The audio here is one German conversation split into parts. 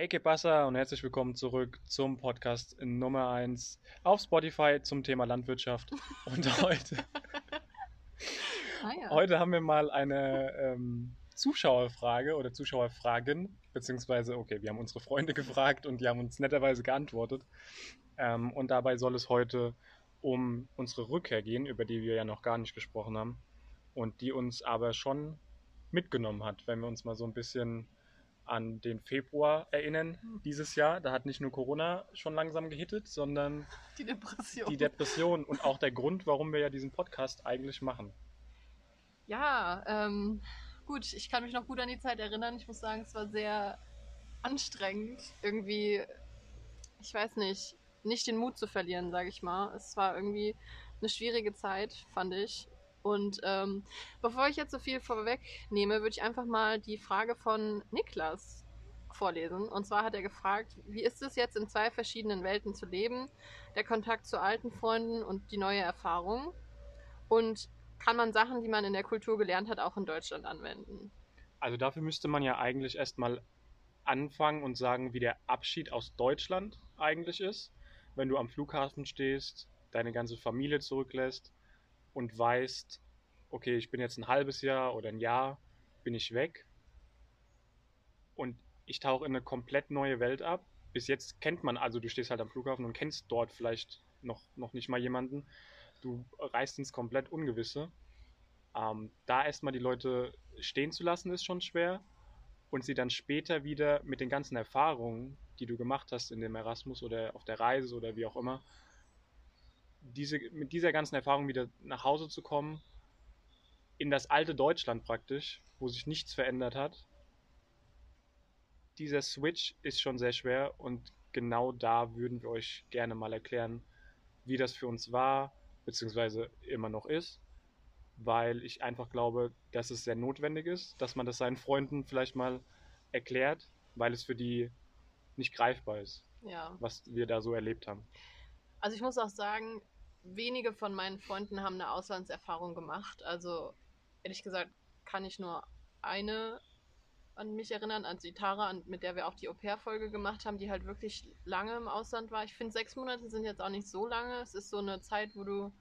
Hey, pasa und herzlich willkommen zurück zum Podcast Nummer 1 auf Spotify zum Thema Landwirtschaft. Und heute, Ah ja. heute haben wir mal eine ähm, Zuschauerfrage oder Zuschauerfragen, beziehungsweise, okay, wir haben unsere Freunde gefragt und die haben uns netterweise geantwortet. Ähm, und dabei soll es heute um unsere Rückkehr gehen, über die wir ja noch gar nicht gesprochen haben und die uns aber schon mitgenommen hat, wenn wir uns mal so ein bisschen an den Februar erinnern dieses Jahr. Da hat nicht nur Corona schon langsam gehittet, sondern Die Depression. die Depression und auch der Grund, warum wir ja diesen Podcast eigentlich machen. ja, ähm, gut, ich kann mich noch gut an die Zeit erinnern. Ich muss sagen, es war sehr anstrengend, irgendwie, ich weiß nicht, nicht den Mut zu verlieren, sage ich mal. Es war irgendwie eine schwierige Zeit, fand ich. Und ähm, bevor ich jetzt so viel vorwegnehme, würde ich einfach mal die Frage von Niklas vorlesen. Und zwar hat er gefragt, wie ist es jetzt in zwei verschiedenen Welten zu leben? Der Kontakt zu alten Freunden und die neue Erfahrung. Und kann man Sachen, die man in der Kultur gelernt hat, auch in Deutschland anwenden? Also dafür müsste man ja eigentlich erstmal anfangen und sagen, wie der Abschied aus Deutschland eigentlich ist. Wenn du am Flughafen stehst, deine ganze Familie zurücklässt und weißt, okay, ich bin jetzt ein halbes Jahr oder ein Jahr, bin ich weg und ich tauche in eine komplett neue Welt ab. Bis jetzt kennt man, also du stehst halt am Flughafen und kennst dort vielleicht noch, noch nicht mal jemanden. Du reist ins komplett Ungewisse. Ähm, da erstmal die Leute stehen zu lassen, ist schon schwer. Und sie dann später wieder mit den ganzen Erfahrungen, die du gemacht hast in dem Erasmus oder auf der Reise oder wie auch immer, diese, mit dieser ganzen Erfahrung wieder nach Hause zu kommen, in das alte Deutschland praktisch, wo sich nichts verändert hat. Dieser Switch ist schon sehr schwer und genau da würden wir euch gerne mal erklären, wie das für uns war, beziehungsweise immer noch ist, weil ich einfach glaube, dass es sehr notwendig ist, dass man das seinen Freunden vielleicht mal erklärt, weil es für die nicht greifbar ist, Ja. was wir da so erlebt haben. Also ich muss auch sagen, wenige von meinen Freunden haben eine Auslandserfahrung gemacht. Also ehrlich gesagt kann ich nur eine an mich erinnern, an die Tara, an- mit der wir auch die Au-pair-Folge gemacht haben, die halt wirklich lange im Ausland war. Ich finde, sechs Monate sind jetzt auch nicht so lange. Es ist so eine Zeit, wo du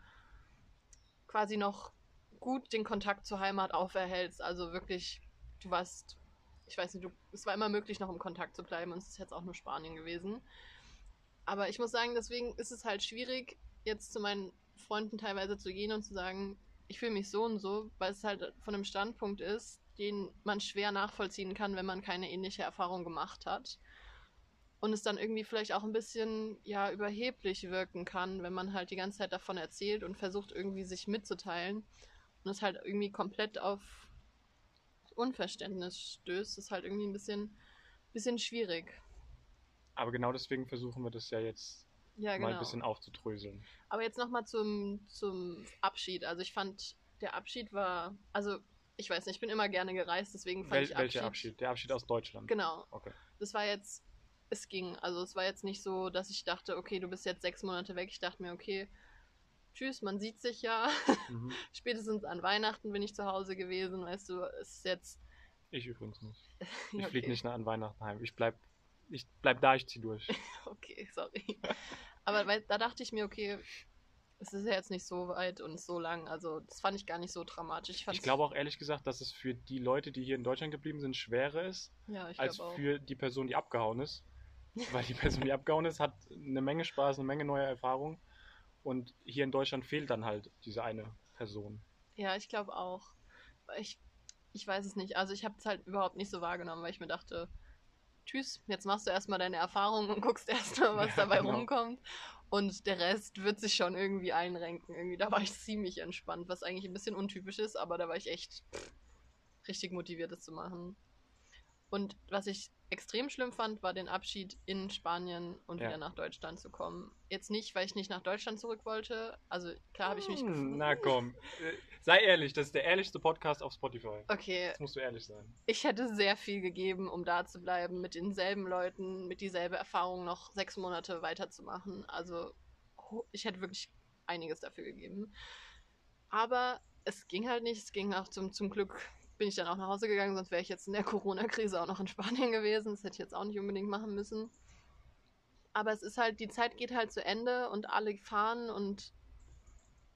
quasi noch gut den Kontakt zur Heimat auferhältst. Also wirklich, du warst, ich weiß nicht, du, es war immer möglich, noch im Kontakt zu bleiben und es ist jetzt auch nur Spanien gewesen. Aber ich muss sagen, deswegen ist es halt schwierig, jetzt zu meinen Freunden teilweise zu gehen und zu sagen, ich fühle mich so und so, weil es halt von einem Standpunkt ist, den man schwer nachvollziehen kann, wenn man keine ähnliche Erfahrung gemacht hat. Und es dann irgendwie vielleicht auch ein bisschen ja überheblich wirken kann, wenn man halt die ganze Zeit davon erzählt und versucht irgendwie sich mitzuteilen und es halt irgendwie komplett auf Unverständnis stößt, ist halt irgendwie ein bisschen, bisschen schwierig. Aber genau deswegen versuchen wir das ja jetzt Ja, mal genau. ein bisschen aufzudröseln. Aber jetzt nochmal zum, zum Abschied. Also ich fand, der Abschied war, also ich weiß nicht, ich bin immer gerne gereist, deswegen fand Wel ich welcher Abschied? Der Abschied aus Deutschland. Genau. Okay. Das war jetzt, es ging. Also es war jetzt nicht so, dass ich dachte, okay, du bist jetzt sechs Monate weg. Ich dachte mir, okay, tschüss, man sieht sich ja. Mhm. Spätestens an Weihnachten bin ich zu Hause gewesen, weißt du, es ist jetzt. Ich übrigens nicht. Ich Ja, fliege okay. nicht nach an Weihnachten heim. Ich bleib, ich bleib da, ich zieh durch. Okay, sorry. Aber weil, da dachte ich mir, okay, es ist ja jetzt nicht so weit und so lang. Also das fand ich gar nicht so dramatisch. Ich, Ich glaube auch ehrlich gesagt, dass es für die Leute, die hier in Deutschland geblieben sind, schwerer ist, ja, als für die Person, die abgehauen ist. Weil die Person, die abgehauen ist, hat eine Menge Spaß, eine Menge neue Erfahrung. Und hier in Deutschland fehlt dann halt diese eine Person. Ja, ich glaube auch. Ich, ich weiß es nicht. Also ich habe es halt überhaupt nicht so wahrgenommen, weil ich mir dachte, tschüss, jetzt machst du erstmal deine Erfahrungen und guckst erstmal, was Ja, dabei genau. rumkommt. Und der Rest wird sich schon irgendwie einrenken. Irgendwie, da war ich ziemlich entspannt, was eigentlich ein bisschen untypisch ist, aber da war ich echt pff, richtig motiviert, das zu machen. Und was ich extrem schlimm fand, war den Abschied in Spanien und Ja. wieder nach Deutschland zu kommen. Jetzt nicht, weil ich nicht nach Deutschland zurück wollte. Also klar habe ich mich Hm, gefühlt. Na komm. Äh, Sei ehrlich, das ist der ehrlichste Podcast auf Spotify. Okay, Jetzt musst du ehrlich sein. ich hätte sehr viel gegeben, um da zu bleiben, mit denselben Leuten, mit dieselbe Erfahrung noch sechs Monate weiterzumachen. Also ich hätte wirklich einiges dafür gegeben. Aber es ging halt nicht. Es ging auch zum, zum Glück bin ich dann auch nach Hause gegangen, sonst wäre ich jetzt in der Corona-Krise auch noch in Spanien gewesen. Das hätte ich jetzt auch nicht unbedingt machen müssen. Aber es ist halt, die Zeit geht halt zu Ende und alle fahren und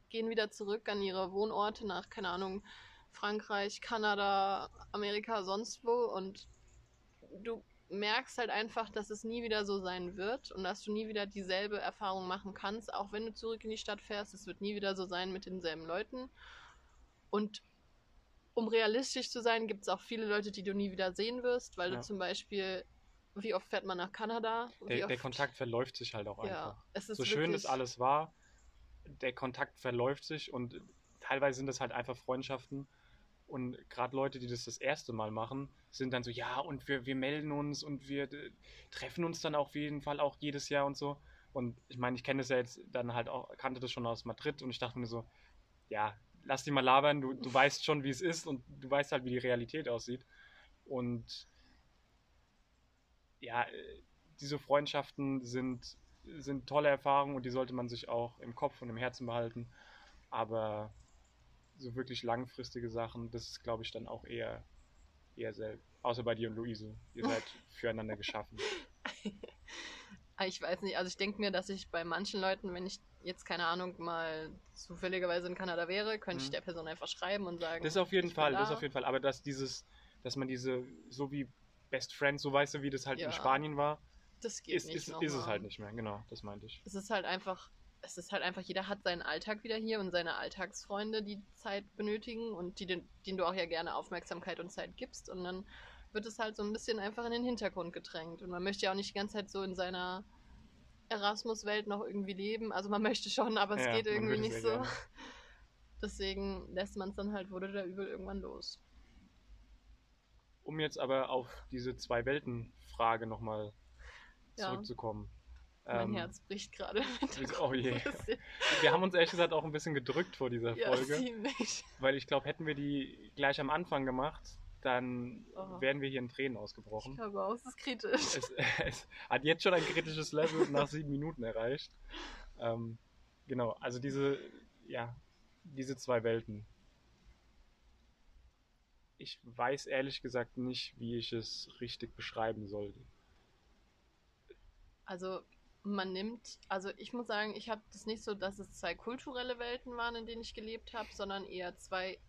gehen wieder zurück an ihre Wohnorte nach, keine Ahnung, Frankreich, Kanada, Amerika, sonst wo. Und du merkst halt einfach, dass es nie wieder so sein wird und dass du nie wieder dieselbe Erfahrung machen kannst, auch wenn du zurück in die Stadt fährst. Es wird nie wieder so sein mit denselben Leuten. Und um realistisch zu sein, gibt es auch viele Leute, die du nie wieder sehen wirst, weil Ja. du zum Beispiel, wie oft fährt man nach Kanada? Der, der Kontakt verläuft sich halt auch einfach. Ja, es so schön das alles war, der Kontakt verläuft sich und teilweise sind das halt einfach Freundschaften. Und gerade Leute, die das das erste Mal machen, sind dann so, ja, und wir, wir melden uns und wir äh, treffen uns dann auf jeden Fall auch jedes Jahr und so. Und ich meine, ich kenne das ja jetzt dann halt auch, kannte das schon aus Madrid und ich dachte mir so, ja, lass die mal labern, du, du weißt schon, wie es ist und du weißt halt, wie die Realität aussieht. Und ja, äh, diese Freundschaften sind, sind tolle Erfahrungen und die sollte man sich auch im Kopf und im Herzen behalten. Aber so wirklich langfristige Sachen, das ist, glaube ich, dann auch eher, eher selten. Außer bei dir und Luise. Ihr seid füreinander geschaffen. Ich weiß nicht, also ich denke mir, dass ich bei manchen Leuten, wenn ich jetzt, keine Ahnung, mal zufälligerweise in Kanada wäre, könnte ich Mhm. der Person einfach schreiben und sagen. Das ist auf jeden ich Fall, das ist da. auf jeden Fall. Aber dass dieses, dass man diese, so wie Best Friends, so weißt du, wie das halt Ja. in Spanien war, Das geht ist, nicht ist, ist es halt nicht mehr. Genau, das meinte ich. Es ist halt einfach, es ist halt einfach, jeder hat seinen Alltag wieder hier und seine Alltagsfreunde, die Zeit benötigen und die, den- denen du auch ja gerne Aufmerksamkeit und Zeit gibst. Und dann wird es halt so ein bisschen einfach in den Hintergrund gedrängt. Und man möchte ja auch nicht die ganze Zeit so in seiner Erasmus-Welt noch irgendwie leben. Also man möchte schon, aber es Ja, geht irgendwie nicht so. gerne. Deswegen lässt man es dann halt, wurde da übel irgendwann los. Um jetzt aber auf diese zwei Welten-Frage nochmal Ja. zurückzukommen. Mein Ähm, Herz bricht gerade. Oh je. Wir haben uns ehrlich gesagt auch ein bisschen gedrückt vor dieser Ja, Folge, ziemlich. weil ich glaube, hätten wir die gleich am Anfang gemacht, dann Oh. wären wir hier in Tränen Ich ausgebrochen. glaube auch, es ist kritisch. Es, es hat jetzt schon ein kritisches Level nach sieben Minuten erreicht. Ähm, genau, also diese, ja, diese zwei Welten. Ich weiß ehrlich gesagt nicht, wie ich es richtig beschreiben sollte. Also man nimmt, also ich muss sagen, ich habe das nicht so, dass es zwei kulturelle Welten waren, in denen ich gelebt habe, sondern eher zwei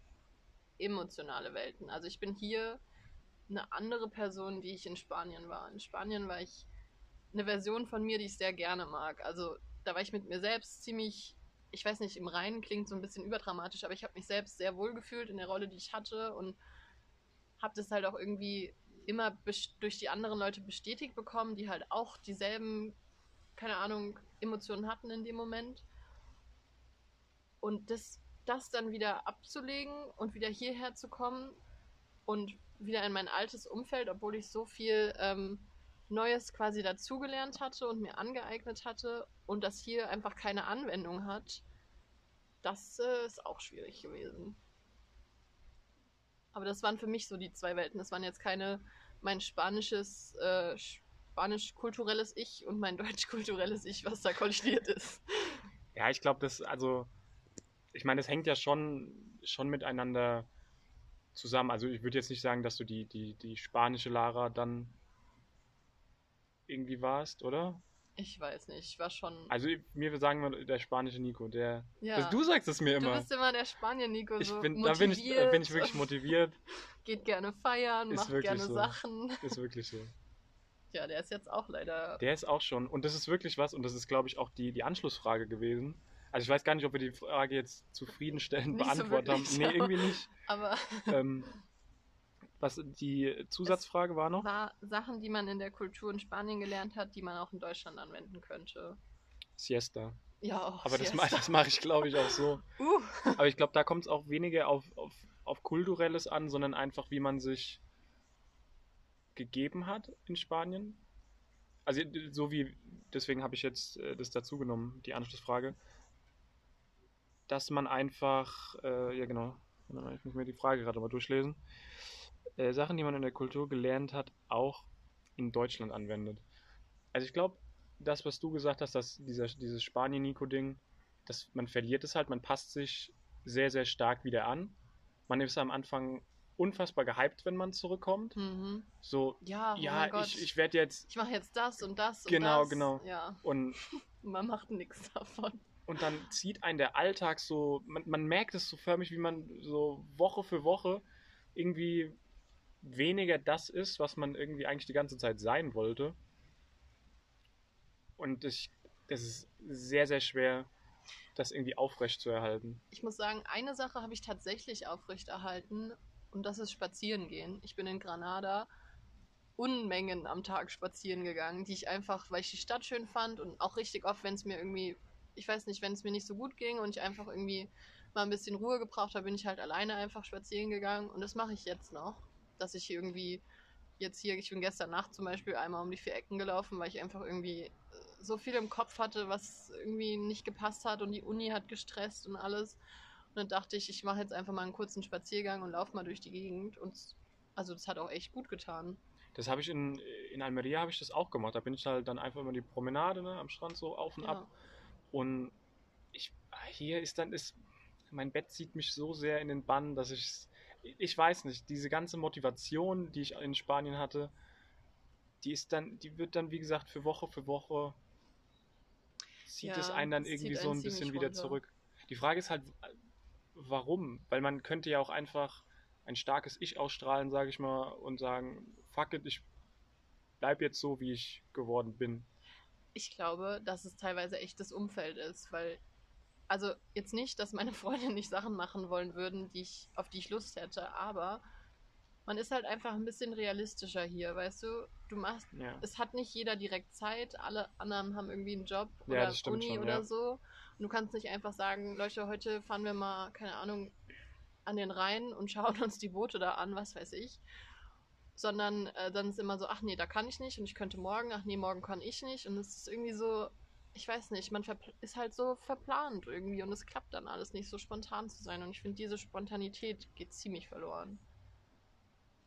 emotionale Welten. Also ich bin hier eine andere Person, die ich in Spanien war. In Spanien war ich eine Version von mir, die ich sehr gerne mag. Also da war ich mit mir selbst ziemlich, ich weiß nicht, im Reinen klingt so ein bisschen überdramatisch, aber ich habe mich selbst sehr wohl gefühlt in der Rolle, die ich hatte und habe das halt auch irgendwie immer durch die anderen Leute bestätigt bekommen, die halt auch dieselben, keine Ahnung, Emotionen hatten in dem Moment. Und das, das dann wieder abzulegen und wieder hierher zu kommen und wieder in mein altes Umfeld, obwohl ich so viel ähm, Neues quasi dazugelernt hatte und mir angeeignet hatte und das hier einfach keine Anwendung hat, das äh, ist auch schwierig gewesen. Aber das waren für mich so die zwei Welten. Das waren jetzt keine mein spanisches, äh, spanisch-kulturelles Ich und mein deutsch-kulturelles Ich, was da kollidiert ist. Ja, ich glaube, das, also, ich meine, das hängt ja schon, schon miteinander zusammen. Also ich würde jetzt nicht sagen, dass du die, die, die spanische Lara dann irgendwie warst, oder? Ich weiß nicht, ich war schon. Also mir sagen wir der spanische Nico, der. ja. Also, du sagst es mir Du immer. bist immer der Spanier-Nico, ich so bin, da bin ich, da bin ich motiviert wirklich motiviert. Geht gerne feiern, Ist macht gerne so. Sachen. Ist wirklich so. Ja, der ist jetzt auch leider. Der ist auch schon. Und das ist wirklich was, und das ist, glaube ich, auch die, die Anschlussfrage gewesen. Also ich weiß gar nicht, ob wir die Frage jetzt zufriedenstellend Nicht so beantwortet haben. wirklich, Nee, aber- irgendwie nicht. Aber ähm, was die Zusatzfrage war noch? war Sachen, die man in der Kultur in Spanien gelernt hat, die man auch in Deutschland anwenden könnte. Siesta. Ja, auch. Aber das, Siesta. ma- das mache ich, glaube ich, auch so. Uh, Aber ich glaube, da kommt es auch weniger auf, auf, auf Kulturelles an, sondern einfach, wie man sich gegeben hat in Spanien. Also so wie, deswegen habe ich jetzt äh, das dazu genommen, die Anschlussfrage, dass man einfach, äh, ja genau, ich muss mir die Frage gerade mal durchlesen, äh, Sachen, die man in der Kultur gelernt hat, auch in Deutschland anwendet. Also ich glaube, das, was du gesagt hast, dass dieser, dieses Spanien-Nico-Ding, dass man verliert es halt, man passt sich sehr, sehr stark wieder an. Man ist am Anfang unfassbar gehypt, wenn man zurückkommt. Mhm. So, Ja, oh ja, Gott. ich, ich werde jetzt. ich mache jetzt das und das und Genau, das. genau. Ja, Und, man macht nichts davon. Und dann zieht einen der Alltag so. Man, man merkt es so förmlich, wie man so Woche für Woche irgendwie weniger das ist, was man irgendwie eigentlich die ganze Zeit sein wollte. Und ich, es ist sehr, sehr schwer, das irgendwie aufrecht zu erhalten. Ich muss sagen, eine Sache habe ich tatsächlich aufrechterhalten und das ist spazieren gehen. Ich bin in Granada Unmengen am Tag spazieren gegangen, die ich einfach, weil ich die Stadt schön fand und auch richtig oft, wenn es mir irgendwie, ich weiß nicht, wenn es mir nicht so gut ging und ich einfach irgendwie mal ein bisschen Ruhe gebraucht habe, bin ich halt alleine einfach spazieren gegangen und das mache ich jetzt noch, dass ich irgendwie jetzt hier, ich bin gestern Nacht zum Beispiel einmal um die vier Ecken gelaufen, weil ich einfach irgendwie äh, so viel im Kopf hatte, was irgendwie nicht gepasst hat und die Uni hat gestresst und alles. Und dann dachte ich, ich mache jetzt einfach mal einen kurzen Spaziergang und laufe mal durch die Gegend. Und also das hat auch echt gut getan. Das habe ich in, in Almeria habe ich das auch gemacht. Da bin ich halt dann einfach immer die Promenade ne, am Strand so auf und Ja. ab. Und ich, hier ist dann, ist, mein Bett zieht mich so sehr in den Bann, dass ich, ich weiß nicht, diese ganze Motivation, die ich in Spanien hatte, die ist dann, die wird dann, wie gesagt, für Woche für Woche zieht Ja, es einen dann irgendwie so ein bisschen wieder runter. zurück. Die Frage ist halt, warum? Weil man könnte ja auch einfach ein starkes Ich ausstrahlen, sage ich mal, und sagen, fuck it, ich bleib jetzt so, wie ich geworden bin. Ich glaube, dass es teilweise echt das Umfeld ist, weil, also jetzt nicht, dass meine Freunde nicht Sachen machen wollen würden, die ich, auf die ich Lust hätte, aber man ist halt einfach ein bisschen realistischer hier, weißt du? Du machst, Ja. es hat nicht jeder direkt Zeit, alle anderen haben irgendwie einen Job Ja, oder Uni schon, oder ja. so. Und du kannst nicht einfach sagen, Leute, heute fahren wir mal, keine Ahnung, an den Rhein und schauen uns die Boote da an, was weiß ich. Sondern äh, dann ist immer so, ach nee, da kann ich nicht und ich könnte morgen, ach nee, morgen kann ich nicht. Und es ist irgendwie so, ich weiß nicht, man ist halt so verplant irgendwie und es klappt dann alles nicht so spontan zu sein. Und ich finde, diese Spontanität geht ziemlich verloren.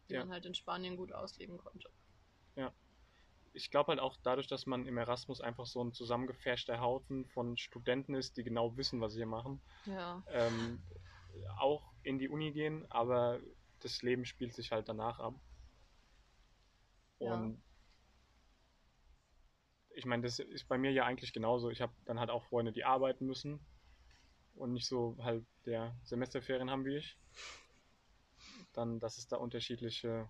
Die Ja. man halt in Spanien gut ausleben konnte. Ich glaube halt auch dadurch, dass man im Erasmus einfach so ein zusammengefärschter Haufen von Studenten ist, die genau wissen, was sie hier machen, Ja. ähm, auch in die Uni gehen, aber das Leben spielt sich halt danach ab. Ja. Und ich meine, das ist bei mir ja eigentlich genauso. Ich habe dann halt auch Freunde, die arbeiten müssen und nicht so halt der Semesterferien haben wie ich. Dann, dass es da unterschiedliche,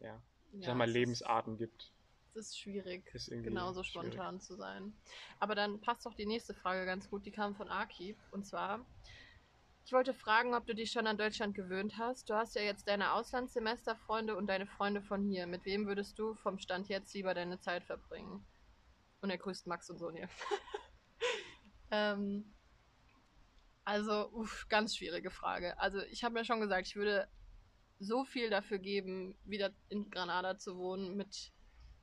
ja, ich ja, sag mal, es ist- Lebensarten gibt. Es ist schwierig, Ist genauso schwierig. spontan zu sein. Aber dann passt doch die nächste Frage ganz gut. Die kam von Akib. Und zwar, ich wollte fragen, ob du dich schon an Deutschland gewöhnt hast. Du hast ja jetzt deine Auslandssemesterfreunde und deine Freunde von hier. Mit wem würdest du vom Stand jetzt lieber deine Zeit verbringen? Und er grüßt Max und Sonja. ähm, also, uff, ganz schwierige Frage. Also, ich habe mir schon gesagt, ich würde so viel dafür geben, wieder in Granada zu wohnen, mit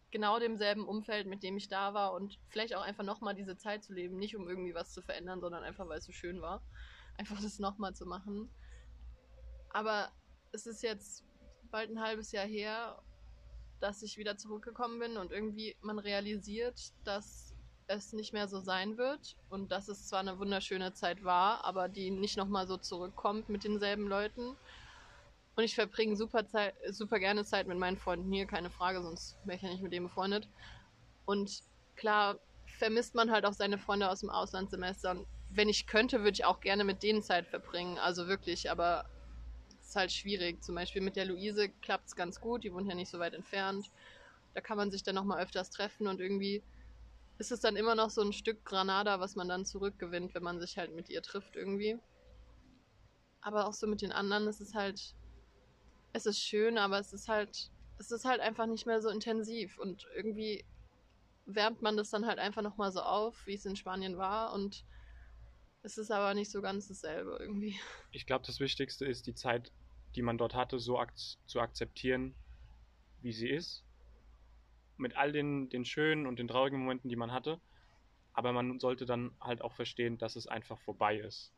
genau demselben Umfeld, mit dem ich da war und vielleicht auch einfach nochmal diese Zeit zu leben, nicht um irgendwie was zu verändern, sondern einfach, weil es so schön war. Einfach das nochmal zu machen. Aber es ist jetzt bald ein halbes Jahr her, dass ich wieder zurückgekommen bin und irgendwie man realisiert, dass es nicht mehr so sein wird und dass es zwar eine wunderschöne Zeit war, aber die nicht nochmal so zurückkommt mit denselben Leuten. Und ich verbringe super, Zeit, super gerne Zeit mit meinen Freunden hier, keine Frage, sonst wäre ich ja nicht mit denen befreundet. Und klar vermisst man halt auch seine Freunde aus dem Auslandssemester. Und wenn ich könnte, würde ich auch gerne mit denen Zeit verbringen. Also wirklich, aber es ist halt schwierig. Zum Beispiel mit der Luise klappt es ganz gut, die wohnt ja nicht so weit entfernt. Da kann man sich dann nochmal öfters treffen und irgendwie ist es dann immer noch so ein Stück Granada, was man dann zurückgewinnt, wenn man sich halt mit ihr trifft irgendwie. Aber auch so mit den anderen ist es halt, es ist schön, aber es ist halt, es ist halt einfach nicht mehr so intensiv und irgendwie wärmt man das dann halt einfach nochmal so auf, wie es in Spanien war und es ist aber nicht so ganz dasselbe irgendwie. Ich glaube, das Wichtigste ist, die Zeit, die man dort hatte, so ak zu akzeptieren, wie sie ist. Mit all den, den schönen und den traurigen Momenten, die man hatte. Aber man sollte dann halt auch verstehen, dass es einfach vorbei ist.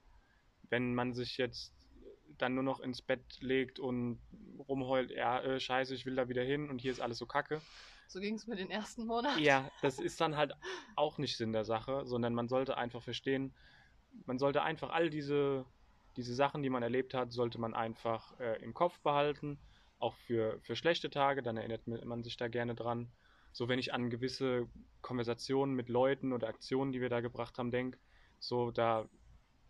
Wenn man sich jetzt dann nur noch ins Bett legt und rumheult, ja, äh, scheiße, ich will da wieder hin und hier ist alles so kacke. So ging es mir den ersten Monat. Ja, das ist dann halt auch nicht Sinn der Sache, sondern man sollte einfach verstehen, man sollte einfach all diese, diese Sachen, die man erlebt hat, sollte man einfach äh, im Kopf behalten, auch für, für schlechte Tage, dann erinnert man sich da gerne dran. So, wenn ich an gewisse Konversationen mit Leuten oder Aktionen, die wir da gebracht haben, denke, so, da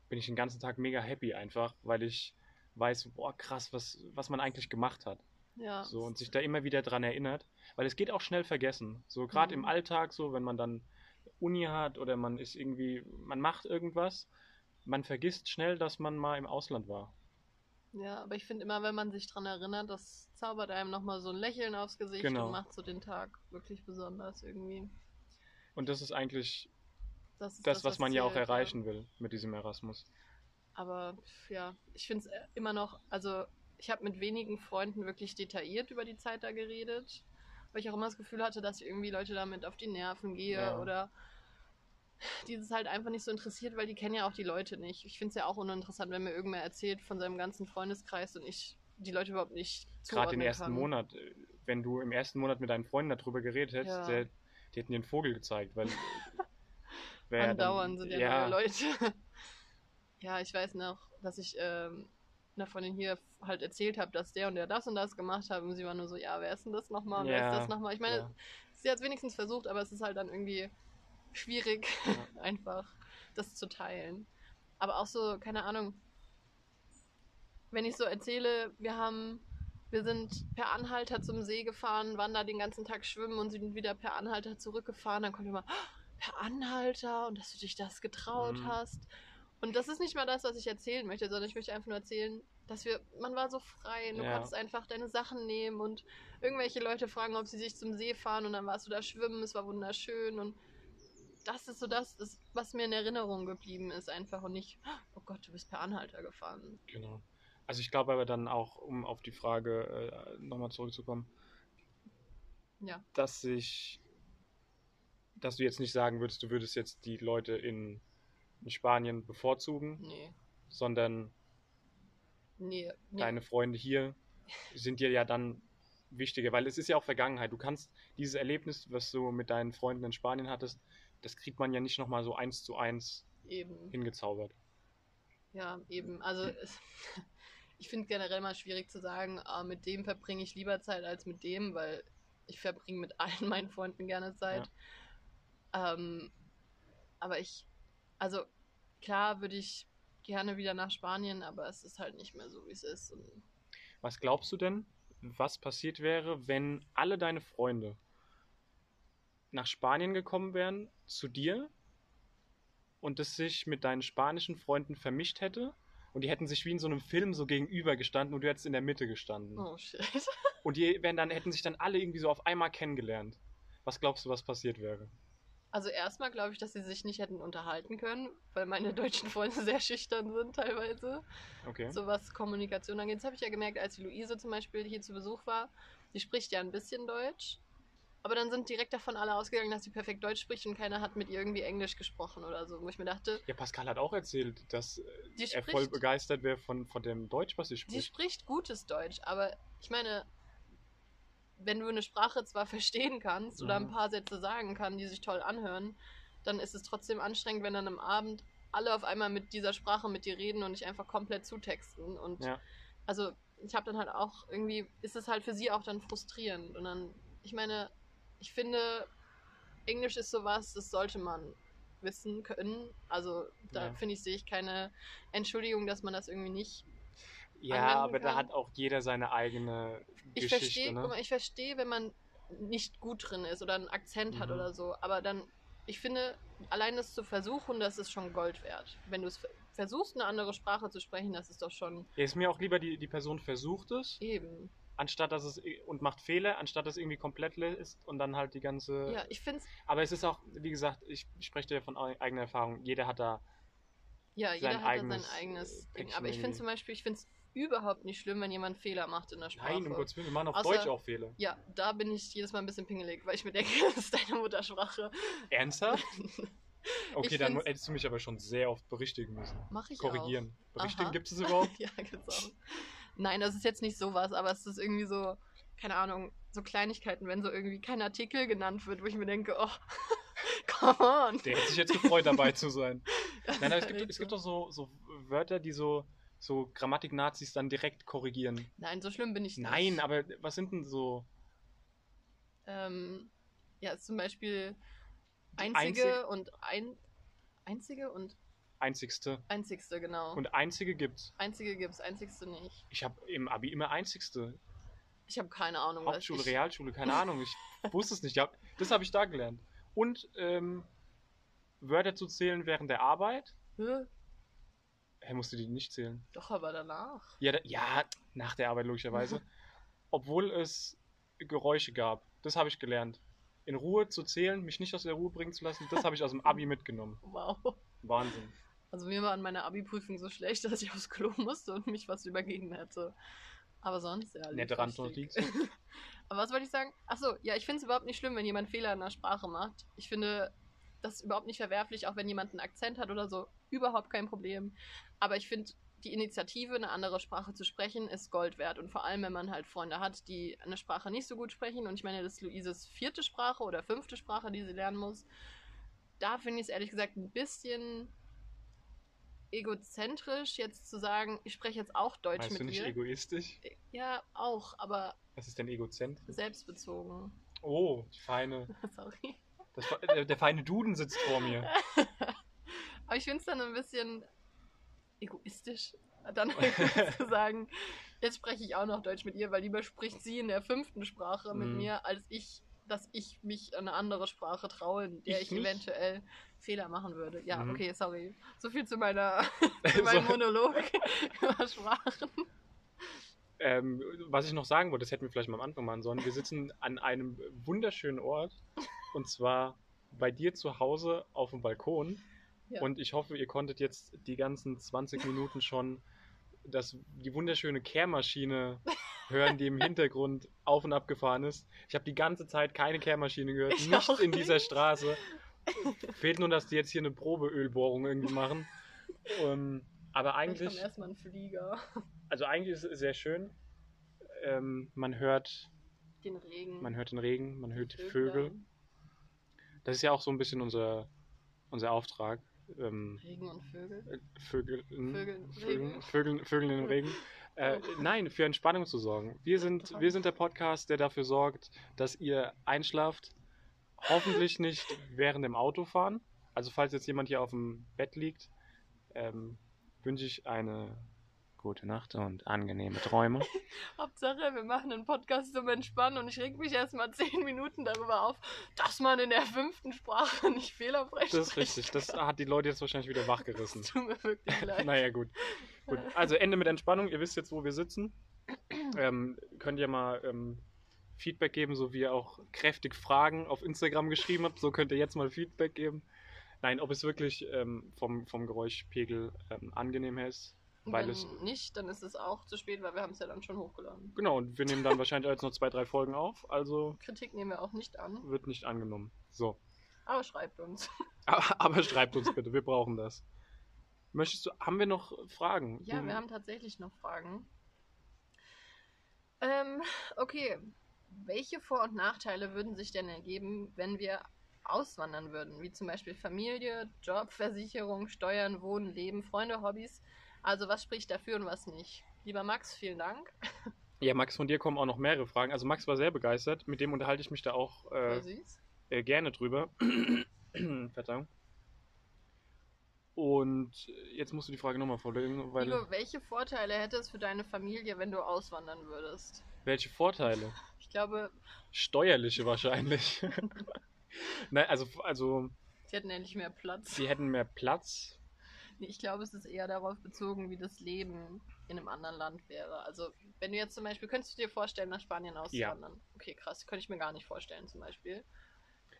bin ich den ganzen Tag mega happy einfach, weil ich weiß, boah, krass, was, was man eigentlich gemacht hat. Ja. So, und sich da immer wieder dran erinnert, weil es geht auch schnell vergessen. So, gerade Mhm. im Alltag, so, wenn man dann Uni hat oder man ist irgendwie, man macht irgendwas, man vergisst schnell, dass man mal im Ausland war. Ja, aber ich finde immer, wenn man sich dran erinnert, das zaubert einem nochmal so ein Lächeln aufs Gesicht Genau. und macht so den Tag wirklich besonders irgendwie. Und das ist eigentlich Das ist das, was man ja auch zählt, erreichen will mit diesem Erasmus. Aber ja, ich finde es immer noch, also ich habe mit wenigen Freunden wirklich detailliert über die Zeit da geredet, weil ich auch immer das Gefühl hatte, dass ich irgendwie Leute damit auf die Nerven gehe Ja. oder die es halt einfach nicht so interessiert, weil die kennen ja auch die Leute nicht. Ich finde es ja auch uninteressant, wenn mir irgendwer erzählt von seinem ganzen Freundeskreis und ich die Leute überhaupt nicht Gerade den zuordnen ersten kann. Monat, äh, wenn du im ersten Monat mit deinen Freunden darüber geredet hättest, Ja. der, die hätten dir einen Vogel gezeigt, weil wär dann- Andauernd sind ja, ja, neue Leute. ja, ich weiß noch, dass ich ähm, einer Freundin hier halt erzählt habe, dass der und der das und das gemacht hat und sie war nur so, ja, wer ist denn das nochmal und wer Ja, ist das nochmal? Ich meine, ja. sie hat es wenigstens versucht, aber es ist halt dann irgendwie schwierig, Ja. einfach das zu teilen. Aber auch so, keine Ahnung, wenn ich so erzähle, wir haben, wir sind per Anhalter zum See gefahren, waren da den ganzen Tag schwimmen und sind wieder per Anhalter zurückgefahren, dann kommt immer, "Ah, per Anhalter und dass du dich das getraut Mhm. hast. Und das ist nicht mal das, was ich erzählen möchte, sondern ich möchte einfach nur erzählen, dass wir, man war so frei, du Ja. konntest einfach deine Sachen nehmen und irgendwelche Leute fragen, ob sie sich zum See fahren und dann warst du da schwimmen, es war wunderschön und das ist so das, ist, was mir in Erinnerung geblieben ist einfach und nicht, oh Gott, du bist per Anhalter gefahren. Genau. Also ich glaube aber dann auch, um auf die Frage äh, nochmal zurückzukommen, Ja. dass ich, dass du jetzt nicht sagen würdest, du würdest jetzt die Leute in, in Spanien bevorzugen, Nee. sondern Nee. nee. deine Freunde hier sind dir ja dann wichtiger, weil es ist ja auch Vergangenheit. Du kannst dieses Erlebnis, was du mit deinen Freunden in Spanien hattest, das kriegt man ja nicht nochmal so eins zu eins Eben. hingezaubert. Ja, eben. Also es, ich finde generell mal schwierig zu sagen, ah, mit dem verbringe ich lieber Zeit als mit dem, weil ich verbringe mit allen meinen Freunden gerne Zeit. Ähm, aber ich, also klar würde ich gerne wieder nach Spanien, aber es ist halt nicht mehr so, wie es ist. Was glaubst du denn, was passiert wäre, wenn alle deine Freunde nach Spanien gekommen wären, zu dir, und es sich mit deinen spanischen Freunden vermischt hätte? Und die hätten sich wie in so einem Film so gegenüber gestanden und du hättest in der Mitte gestanden. oh shit. Und die wären dann, hätten sich dann alle irgendwie so auf einmal kennengelernt. Was glaubst du, was passiert wäre? Also erstmal glaube ich, dass sie sich nicht hätten unterhalten können, weil meine deutschen Freunde sehr schüchtern sind teilweise. Okay. So was Kommunikation angeht. Das habe ich ja gemerkt, als die Luise zum Beispiel hier zu Besuch war. Die spricht ja ein bisschen Deutsch. Aber dann sind direkt davon alle ausgegangen, dass sie perfekt Deutsch spricht und keiner hat mit ihr irgendwie Englisch gesprochen oder so. Wo ich mir dachte, Ja, Pascal hat auch erzählt, dass er voll begeistert wäre von, von dem Deutsch, was sie sie spricht. spricht gutes Deutsch, aber ich meine, wenn du eine Sprache zwar verstehen kannst oder ein Mhm. paar Sätze sagen kann, die sich toll anhören, dann ist es trotzdem anstrengend, wenn dann am Abend alle auf einmal mit dieser Sprache mit dir reden und dich einfach komplett zutexten. Und Ja. also ich habe dann halt auch irgendwie, ist es halt für sie auch dann frustrierend. Und dann, ich meine, ich finde, Englisch ist sowas, das sollte man wissen können. Also da Ja. finde ich, sehe ich keine Entschuldigung, dass man das irgendwie nicht Ja, aber da kann. hat auch jeder seine eigene ich Geschichte. verstehe, ne? mal, ich verstehe, wenn man nicht gut drin ist oder einen Akzent hat Mhm. oder so, aber dann, ich finde, allein das zu versuchen, das ist schon Gold wert. Wenn du es ver- versuchst, eine andere Sprache zu sprechen, das ist doch schon Ja, ist mir auch lieber, die, die Person versucht es, eben. anstatt dass es und macht Fehler, anstatt dass es irgendwie komplett ist und dann halt die ganze. Ja, ich finde es, Aber es ist auch, wie gesagt, ich spreche dir von ei- eigener Erfahrung. Jeder hat da. ja, jeder hat da sein eigenes Ding. Aber ich finde zum Beispiel, ich finde es überhaupt nicht schlimm, wenn jemand Fehler macht in der Sprache. Nein, um Gottes Willen, wir machen auf Außer- Deutsch auch Fehler. Ja, da bin ich jedes Mal ein bisschen pingelig, weil ich mir denke, das ist deine Muttersprache. Ernsthaft? Okay, Ich dann hättest du mich aber schon sehr oft berichtigen müssen. Mach ich Korrigieren. Auch. Berichtigen gibt es überhaupt? ja, auch. Nein, das ist jetzt nicht sowas, aber es ist irgendwie so, keine Ahnung, so Kleinigkeiten, wenn so irgendwie kein Artikel genannt wird, wo ich mir denke, oh, come on. Der hätte sich jetzt gefreut, dabei zu sein. Nein, aber es gibt, es gibt doch so, so Wörter, die so so Grammatik-Nazis dann direkt korrigieren. Nein, so schlimm bin ich nicht. Nein, aber was sind denn so Ähm, ja, zum Beispiel einzige einzig- und ein. Einzige und einzigste? einzigste, genau. Und einzige gibt's. einzige gibt's, einzigste nicht. Ich habe im Abi immer einzigste. Ich habe keine Ahnung, was Hauptschule, ich, Realschule, keine Ahnung. Ich wusste es nicht. Ja, das habe ich da gelernt. Und ähm, Wörter zu zählen während der Arbeit. Hä? Hä, musst du die nicht zählen? Doch, aber danach. Ja, da, ja nach der Arbeit logischerweise. Obwohl es Geräusche gab. Das habe ich gelernt. In Ruhe zu zählen, mich nicht aus der Ruhe bringen zu lassen, das habe ich aus dem Abi mitgenommen. Wow. Wahnsinn. Also mir war an meiner Abi-Prüfung so schlecht, dass ich aufs Klo musste und mich was übergeben hätte. Aber sonst, ja. Nette. Randnotiz. Aber was wollte ich sagen? Achso, ja, ich finde es überhaupt nicht schlimm, wenn jemand Fehler in der Sprache macht. Ich finde das überhaupt nicht verwerflich, auch wenn jemand einen Akzent hat oder so. Überhaupt kein Problem. Aber ich finde, die Initiative, eine andere Sprache zu sprechen, ist Gold wert. Und vor allem, wenn man halt Freunde hat, die eine Sprache nicht so gut sprechen. Und ich meine, das ist Luises vierte Sprache oder fünfte Sprache, die sie lernen muss. Da finde ich es ehrlich gesagt ein bisschen egozentrisch, jetzt zu sagen, ich spreche jetzt auch Deutsch Meinst mit du nicht ihr. egoistisch? Ja, auch, aber Was ist denn Egozent? selbstbezogen. Oh, die feine. Sorry. Das, der, der feine Duden sitzt vor mir. Aber ich finde es dann ein bisschen egoistisch, dann zu sagen, jetzt spreche ich auch noch Deutsch mit ihr, weil lieber spricht sie in der fünften Sprache mit Mhm. mir, als ich, dass ich mich eine andere Sprache traue, in der Ich ich, eventuell Fehler machen würde. Ja, Mhm. okay, sorry. So viel zu meiner zu meinem. Monolog über Sprachen. Ähm, was ich noch sagen wollte, das hätten wir vielleicht mal am Anfang machen sollen. Wir sitzen an einem wunderschönen Ort. Und zwar bei dir zu Hause auf dem Balkon. Ja. Und ich hoffe, ihr konntet jetzt die ganzen 20 Minuten schon das, die wunderschöne Kehrmaschine hören, die im Hintergrund auf und ab gefahren ist. Ich habe die ganze Zeit keine Kehrmaschine gehört, Ich nicht auch in dieser nicht. Straße. Fehlt nur, dass die jetzt hier eine Probeölbohrung irgendwie machen. Ähm, aber Eigentlich kommt erstmal ein Flieger. also eigentlich ist es sehr schön. Ähm, man hört, Den Regen. man hört den Regen, man hört die. Vögel. Das ist ja auch so ein bisschen unser, unser Auftrag. Ähm, Regen und Vögel. Vögel, Vögeln, Regen. Vögeln, Vögeln im Regen. Äh, nein, für Entspannung zu sorgen. Wir sind, wir sind der Podcast, der dafür sorgt, dass ihr einschlaft. Hoffentlich nicht während dem Autofahren. Also falls jetzt jemand hier auf dem Bett liegt, ähm, wünsche ich eine gute Nacht und angenehme Träume. Hauptsache, wir machen einen Podcast zum Entspannen und ich reg mich erstmal zehn Minuten darüber auf, dass man in der fünften Sprache nicht fehlerfrei Das ist spricht. richtig. Das hat die Leute jetzt wahrscheinlich wieder wachgerissen. Das tut mir wirklich leid. naja, gut. gut. Also Ende mit Entspannung. Ihr wisst jetzt, wo wir sitzen. Ähm, könnt ihr mal ähm, Feedback geben, so wie ihr auch kräftig Fragen auf Instagram geschrieben habt. So könnt ihr jetzt mal Feedback geben. Nein, ob es wirklich ähm, vom, vom Geräuschpegel ähm, angenehm her ist. Weil wenn nicht, dann ist es auch zu spät, weil wir haben es ja dann schon hochgeladen. Genau, und wir nehmen dann wahrscheinlich jetzt noch zwei, drei Folgen auf. Also Kritik nehmen wir auch nicht an, wird nicht angenommen. So. aber schreibt uns. Aber, aber schreibt uns bitte, wir brauchen das. Möchtest du, haben wir noch Fragen? Ja, wir haben tatsächlich noch Fragen. Ähm, okay. Welche Vor- und Nachteile würden sich denn ergeben, wenn wir auswandern würden? Wie zum Beispiel Familie, Job, Versicherung, Steuern, Wohnen, Leben, Freunde, Hobbys. Also was spricht dafür und was nicht? Lieber Max, vielen Dank. Ja, Max, von dir kommen auch noch mehrere Fragen. Also Max war sehr begeistert. Mit dem unterhalte ich mich da auch äh, äh, gerne drüber. Verzeihung. Und jetzt musst du die Frage nochmal vorlegen, weil Nico, welche Vorteile hätte es für deine Familie, wenn du auswandern würdest? welche Vorteile? Ich glaube, Steuerliche wahrscheinlich. Nein, also, also sie hätten endlich mehr Platz. sie hätten mehr Platz. Ich glaube, es ist eher darauf bezogen, wie das Leben in einem anderen Land wäre. Also, wenn du jetzt zum Beispiel, könntest du dir vorstellen, nach Spanien auszuwandern? Okay, krass, könnte ich mir gar nicht vorstellen, zum Beispiel.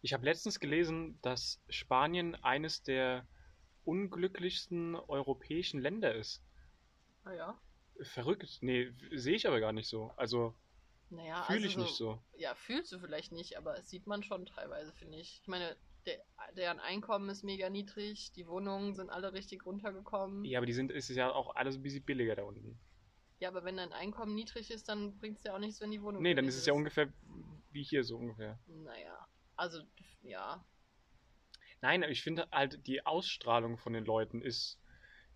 Ich habe letztens gelesen, dass Spanien eines der unglücklichsten europäischen Länder ist. Ah ja. Verrückt. Nee, sehe ich aber gar nicht so. Also Naja, fühle also ich nicht so. Ja, fühlst du vielleicht nicht, aber es sieht man schon teilweise, finde ich. Ich meine, der, deren Einkommen ist mega niedrig, die Wohnungen sind alle richtig runtergekommen. Ja, Ja, aber die sind, ist ja auch alles ein bisschen billiger da unten. aber wenn dein Einkommen niedrig ist, dann bringt es ja auch nichts, wenn die Wohnung Nee, dann ist es ja ungefähr wie hier so ungefähr. Naja, also, ja. Nein, aber ich finde halt, die Ausstrahlung von den Leuten ist,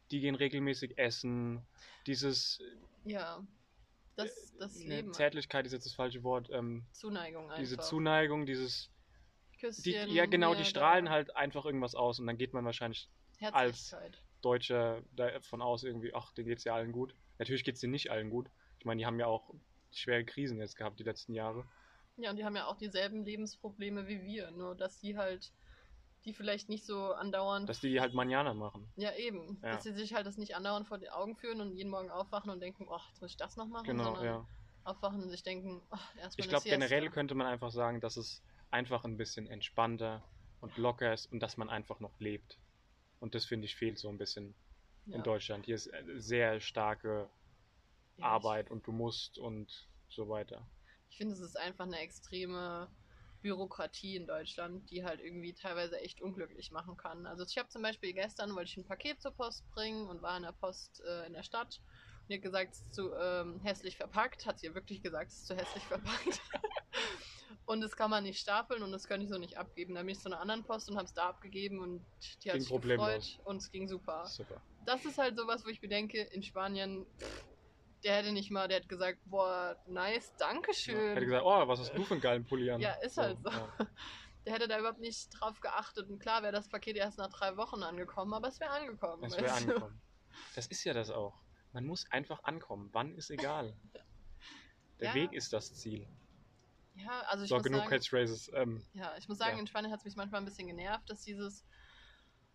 die gehen regelmäßig essen. Dieses Ja. Das, das ne, Leben. Zärtlichkeit ist jetzt das falsche Wort. Ähm, Zuneigung einfach. diese Zuneigung, dieses die, Küsschen, ja genau, die strahlen da. halt einfach irgendwas aus und dann geht man wahrscheinlich Herzlichkeit. Deutscher davon aus irgendwie, ach, denen geht's ja allen gut. Natürlich geht's denen nicht allen gut. Ich meine, die haben ja auch schwere Krisen jetzt gehabt die letzten Jahre. Ja, und die haben ja auch dieselben Lebensprobleme wie wir, nur dass sie halt, die vielleicht nicht so andauernd. Dass die halt Manjana machen. ja, eben. Ja. Dass sie sich halt das nicht andauernd vor die Augen führen und jeden Morgen aufwachen und denken, oh, jetzt muss ich das noch machen, Genau, sondern ja. aufwachen und sich denken, oh, erstmal Ich glaube, generell könnte man einfach sagen, dass es einfach ein bisschen entspannter und locker ist und dass man einfach noch lebt. Und das finde ich fehlt so ein bisschen ja. in Deutschland. Hier ist äh, sehr starke Ja, Arbeit und du musst und so weiter. Ich, ich finde, es ist einfach eine extreme Bürokratie in Deutschland, die halt irgendwie teilweise echt unglücklich machen kann. Also ich habe zum Beispiel gestern, wollte ich ein Paket zur Post bringen und war in der Post äh, in der Stadt und die hat gesagt, es ist zu ähm, hässlich verpackt. Hat sie ihr wirklich gesagt, es ist zu hässlich verpackt. und das kann man nicht stapeln und das könnte ich so nicht abgeben. Dann bin ich zu einer anderen Post und habe es da abgegeben und die hat Ging sich problemlos. gefreut und es ging super. Super. Das ist halt sowas, wo ich mir denke, in Spanien, pff, der hätte nicht mal, der hat gesagt, boah, nice, dankeschön. Hätte gesagt, oh, was hast du für einen geilen Pulli an? Ja, ist halt so. Ja. Der hätte da überhaupt nicht drauf geachtet. Und klar wäre das Paket erst nach drei Wochen angekommen, aber es wäre angekommen. Es wäre du? angekommen. Das ist ja das auch. Man muss einfach ankommen. Wann ist egal. Der Ja. Weg ist das Ziel. Ja, also ich So, muss genug sagen, Catchphrases. Ähm, ja, ich muss sagen, Ja. in Spanien hat es mich manchmal ein bisschen genervt, dass dieses,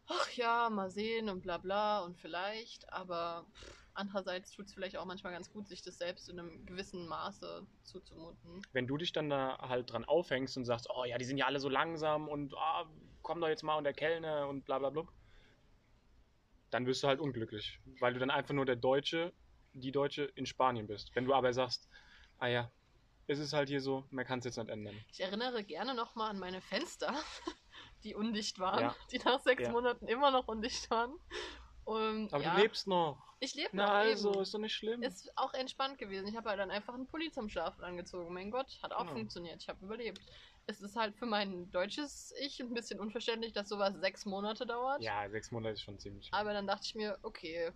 ach ja, mal sehen und bla bla und vielleicht, aber andererseits tut es vielleicht auch manchmal ganz gut, sich das selbst in einem gewissen Maße zuzumuten. wenn du dich dann da halt dran aufhängst und sagst, oh ja, die sind ja alle so langsam und ah, komm doch jetzt mal und der Kellner und bla bla bla, dann wirst du halt unglücklich, weil du dann einfach nur der Deutsche, die Deutsche in Spanien bist. Wenn du aber sagst, ah ja, es ist halt hier so, man kann es jetzt nicht ändern. Ich erinnere gerne nochmal an meine Fenster, die undicht waren, Ja. die nach sechs Ja. Monaten immer noch undicht waren. Und, Aber ja, du lebst noch. Ich lebe noch. Na also, eben. ist doch nicht schlimm. Ist auch entspannt gewesen. Ich habe halt dann einfach einen Pulli zum Schlafen angezogen. Mein Gott, hat auch Genau. funktioniert. Ich habe überlebt. Es ist halt für mein deutsches Ich ein bisschen unverständlich, dass sowas sechs Monate dauert. ja, sechs Monate ist schon ziemlich. Aber dann dachte ich mir, okay,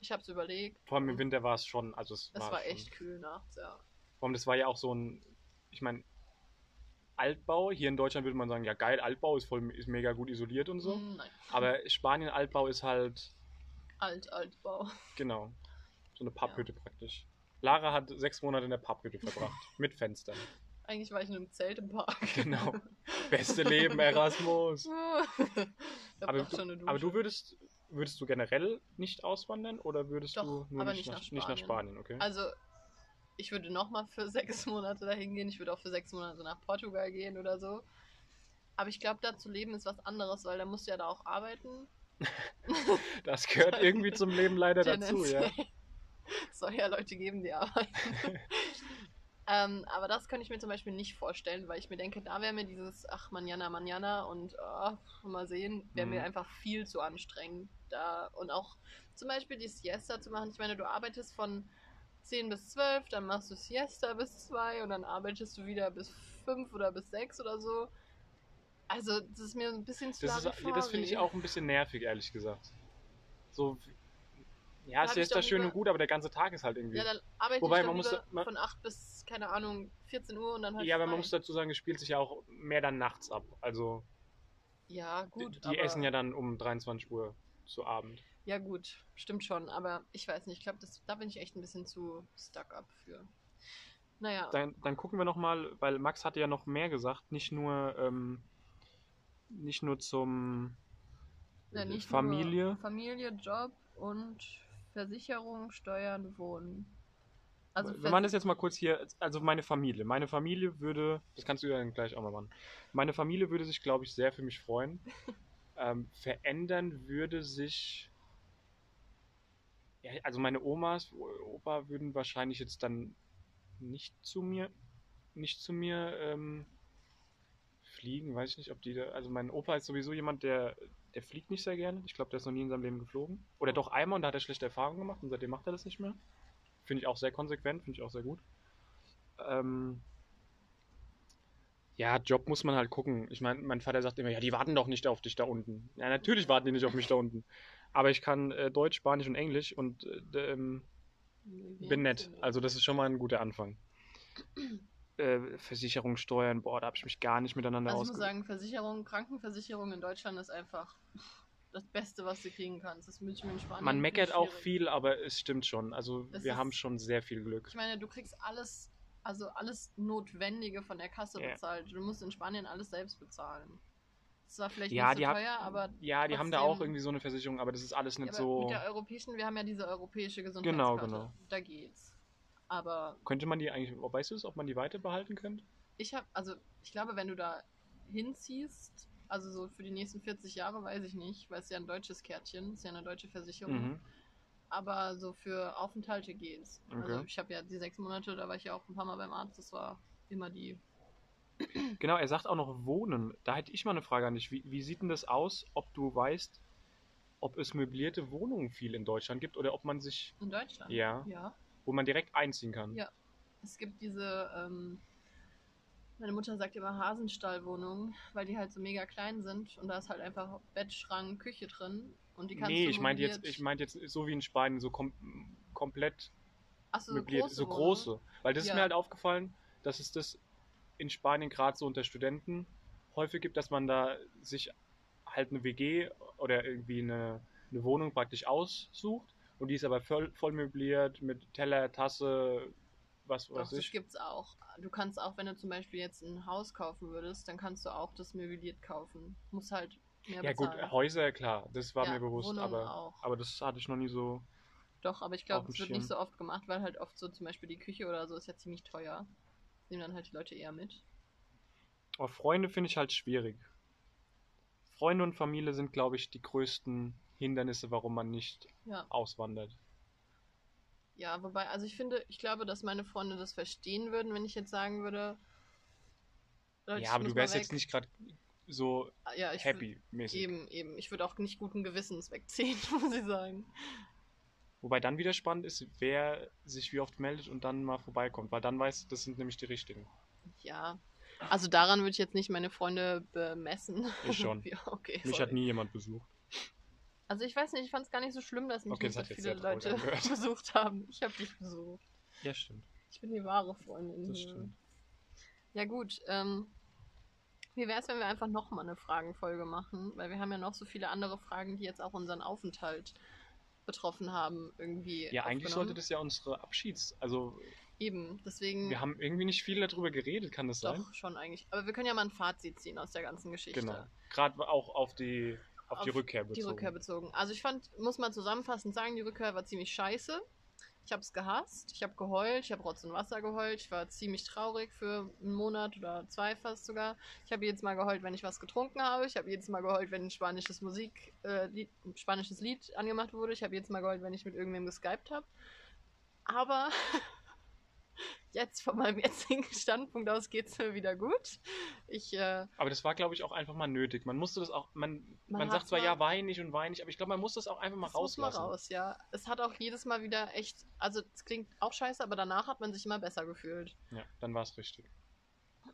ich habe es überlegt. Vor allem im Winter war es schon, also es, Es war, war schon, echt kühl nachts, ja. Vor allem, das war ja auch so ein, ich meine, Altbau. Hier in Deutschland würde man sagen, ja geil, Altbau ist voll, ist mega gut isoliert und so. Mm, Nein, Aber Spanien Altbau ist halt, alt, Altbau. genau, so eine Papphütte praktisch. Lara hat sechs Monate in der Papphütte verbracht, mit Fenstern. Eigentlich war ich in einem Zelt im Park. Genau. Beste Leben, Erasmus. Aber du, aber du würdest, würdest du generell nicht auswandern oder würdest Doch, du nur nicht, nicht nach, nach nicht nach Spanien. Okay? Also, ich würde nochmal für sechs Monate dahin gehen. Ich würde auch für sechs Monate nach Portugal gehen oder so. Aber ich glaube, da zu leben ist was anderes, weil da musst du ja da auch arbeiten. Das gehört irgendwie zum Leben leider dazu, ja. Es soll ja Leute geben, die arbeiten. Ähm, aber das könnte ich mir zum Beispiel nicht vorstellen, weil ich mir denke, da wäre mir dieses, ach, manjana, manjana und oh, mal sehen, wäre mir Mhm. einfach viel zu anstrengend. Da, und auch zum Beispiel die Siesta zu machen. Ich meine, du arbeitest von 10 bis 12, dann machst du Siesta bis 2 und dann arbeitest du wieder bis 5 oder bis 6 oder so. Also, das ist mir ein bisschen zu Das, ist, das finde ich auch ein bisschen nervig, ehrlich gesagt. So, ja, ist doch da schön und gut, aber der ganze Tag ist halt irgendwie. Ja, dann arbeite Wobei, ich doch man muss man- von 8 bis, keine Ahnung, 14 Uhr und dann halt ja, aber man muss dazu sagen, es spielt sich ja auch mehr dann nachts ab. Also, Ja, die, gut. die aber, essen ja dann um 23 Uhr zu Abend. Ja, gut, stimmt schon. Aber ich weiß nicht, ich glaube, da bin ich echt ein bisschen zu stuck up für. Naja, Dann, dann gucken wir nochmal, weil Max hatte ja noch mehr gesagt, nicht nur, ähm, nicht nur zum ja, nicht Familie. Nur Familie, Job und Versicherung, Steuern, Wohnen. Also wir machen das jetzt mal kurz hier, also meine Familie. Meine Familie würde, das kannst du ja dann gleich auch mal machen. Meine Familie würde sich, glaube ich, sehr für mich freuen. ähm, verändern würde sich, ja, also meine Omas, Opa würden wahrscheinlich jetzt dann nicht zu mir, nicht zu mir ähm, fliegen, weiß ich nicht, ob die, da, also mein Opa ist sowieso jemand, der, der fliegt nicht sehr gerne. Ich glaube, der ist noch nie in seinem Leben geflogen. Oder doch einmal und da hat er schlechte Erfahrungen gemacht und seitdem macht er das nicht mehr. Finde ich auch sehr konsequent, finde ich auch sehr gut. Ähm, ja, Job muss man halt gucken. Ich meine, mein Vater sagt immer, ja, die warten doch nicht auf dich da unten. Ja, natürlich warten die nicht auf mich da unten. Aber ich kann äh, Deutsch, Spanisch und Englisch und äh, ähm, bin nett. sind- Also das ist schon mal ein guter Anfang. Äh, Versicherung, Steuern, boah, da habe ich mich gar nicht miteinander Also ich muss sagen, Versicherung, Krankenversicherung in Deutschland ist einfach das Beste, was du kriegen kannst. Das mir in Spanien. Man meckert auch viel, aber es stimmt schon. Also Es wir ist- haben schon sehr viel Glück. Ich meine, du kriegst alles, also alles Notwendige von der Kasse Ja. bezahlt. Du musst in Spanien alles selbst bezahlen. Das war vielleicht Ja, nicht so hab- teuer, aber Ja, die haben da trotzdem- auch irgendwie so eine Versicherung, aber das ist alles Ja, nicht aber so. mit der europäischen, wir haben ja diese europäische Gesundheitskarte. Genau, genau. Da geht's. Aber Könnte man die eigentlich, weißt du es, ob man die weiter behalten könnte? ich habe, also ich glaube, wenn du da hinziehst, also so für die nächsten 40 Jahre, weiß ich nicht, weil es ja ein deutsches Kärtchen, ist ja eine deutsche Versicherung. Mhm. Aber so für Aufenthalte geht's. Also Okay. ich habe ja die sechs Monate, da war ich ja auch ein paar Mal beim Arzt, das war immer die. Genau, er sagt auch noch Wohnen. Da hätte ich mal eine Frage an dich. Wie, wie sieht denn das aus, ob du weißt, ob es möblierte Wohnungen viel in Deutschland gibt oder ob man sich, In Deutschland? Ja. Ja. Wo man direkt einziehen kann? Ja. Es gibt diese, ähm, meine Mutter sagt immer Hasenstallwohnungen, weil die halt so mega klein sind und da ist halt einfach Bett, Schrank, Küche drin und die kannst nee, du ich meinte jetzt, ich meinte jetzt so wie in Spanien, so kom komplett Ach so, möbliert, große so große. Weil das ist Ja. mir halt aufgefallen, dass es das in Spanien gerade so unter Studenten häufig gibt, dass man da sich halt eine WG oder irgendwie eine, eine Wohnung praktisch aussucht und die ist aber voll, voll möbliert mit Teller, Tasse, was Doch, weiß das ich. gibt's auch. Du kannst auch, wenn du zum Beispiel jetzt ein Haus kaufen würdest, dann kannst du auch das möbliert kaufen. Muss halt mehr Ja gut, bezahlen. Häuser, klar, das war Ja, mir bewusst, Wohnungen aber, auch. aber das hatte ich noch nie so. Doch, aber ich glaube, es wird nicht so oft gemacht, weil halt oft so zum Beispiel die Küche oder so ist ja ziemlich teuer. Das nehmen dann halt die Leute eher mit. Aber Freunde finde ich halt schwierig. Freunde und Familie sind, glaube ich, die größten Hindernisse, warum man nicht Ja. auswandert. Ja, wobei, also ich finde, ich glaube, dass meine Freunde das verstehen würden, wenn ich jetzt sagen würde. Leute, ja, aber du wärst jetzt nicht gerade so Ah, ja, happy-mäßig. Eben, eben. Ich würde auch nicht guten Gewissens wegziehen, muss ich sagen. Wobei dann wieder spannend ist, wer sich wie oft meldet und dann mal vorbeikommt, weil dann weißt du, das sind nämlich die richtigen. Ja. Also daran würde ich jetzt nicht meine Freunde bemessen. Ich schon. ja, okay. Mich sorry. hat nie jemand besucht. Also ich weiß nicht, ich fand es gar nicht so schlimm, dass mich Okay, nicht das so viele Leute besucht haben. Ich habe dich besucht. Ja, stimmt. Ich bin die wahre Freundin Das hier. stimmt. Ja gut, ähm, wie wäre es, wenn wir einfach nochmal eine Fragenfolge machen? Weil wir haben ja noch so viele andere Fragen, die jetzt auch unseren Aufenthalt betroffen haben, irgendwie. Ja, eigentlich sollte das ja unsere Abschieds... Also, Eben, deswegen. wir haben irgendwie nicht viel darüber geredet, kann das doch sein? schon eigentlich. Aber wir können ja mal ein Fazit ziehen aus der ganzen Geschichte. Genau. Gerade auch auf die, auf die Rückkehr Die bezogen. Rückkehr bezogen. Also ich fand, muss man zusammenfassend sagen, die Rückkehr war ziemlich scheiße. Ich habe es gehasst, ich habe geheult, ich habe Rotz und Wasser geheult, ich war ziemlich traurig für einen Monat oder zwei fast sogar. Ich habe jedes Mal geheult, wenn ich was getrunken habe. Ich habe jedes Mal geheult, wenn ein spanisches Musik, äh, Lied, ein spanisches Lied angemacht wurde. Ich habe jedes Mal geheult, wenn ich mit irgendwem geskypt habe. Aber jetzt von meinem jetzigen Standpunkt aus geht es mir wieder gut. Ich äh, Aber das war, glaube ich, auch einfach mal nötig. Man musste das auch, man, Man man, sagt zwar mal- ja weinig und weinig, aber ich glaube, man muss das auch einfach mal Das muss mal rauslassen. raus, ja. Es hat auch jedes Mal wieder echt, also es klingt auch scheiße, aber danach hat man sich immer besser gefühlt. Ja, dann war es richtig.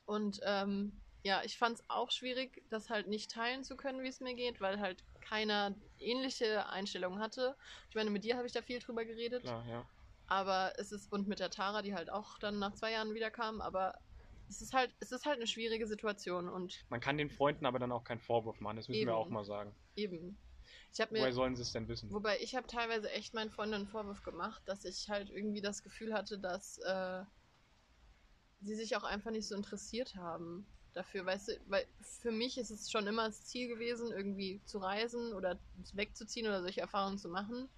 Und ähm, ja, ich fand es auch schwierig, das halt nicht teilen zu können, wie es mir geht, weil halt keiner ähnliche Einstellungen hatte. Ich meine, mit dir habe ich da viel drüber geredet, Klar, ja. Aber es ist, und mit der Tara, die halt auch dann nach zwei Jahren wieder kam, aber es ist halt, es ist halt eine schwierige Situation und Man kann den Freunden aber dann auch keinen Vorwurf machen, das müssen Eben. wir auch mal sagen. eben. Ich mir. Woher sollen sie es denn wissen? Wobei ich habe teilweise echt meinen Freunden einen Vorwurf gemacht, dass ich halt irgendwie das Gefühl hatte, dass äh, sie sich auch einfach nicht so interessiert haben dafür, weißt du, weil für mich ist es schon immer das Ziel gewesen, irgendwie zu reisen oder wegzuziehen oder solche Erfahrungen zu machen.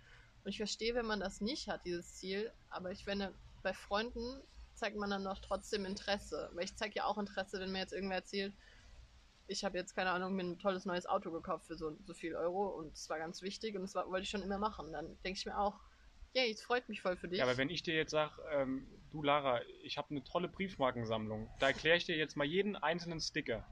Und ich verstehe, wenn man das nicht hat, dieses Ziel, aber ich finde, bei Freunden zeigt man dann doch trotzdem Interesse, weil ich zeige ja auch Interesse, wenn mir jetzt irgendwer erzählt, ich habe jetzt, keine Ahnung, mir ein tolles neues Auto gekauft für so, so viel Euro und es war ganz wichtig und das war, wollte ich schon immer machen. Dann denke ich mir auch, yay, es freut mich voll für dich. Ja, aber wenn ich dir jetzt sage, ähm, du Lara, ich habe eine tolle Briefmarkensammlung, da erkläre ich dir jetzt mal jeden einzelnen Sticker.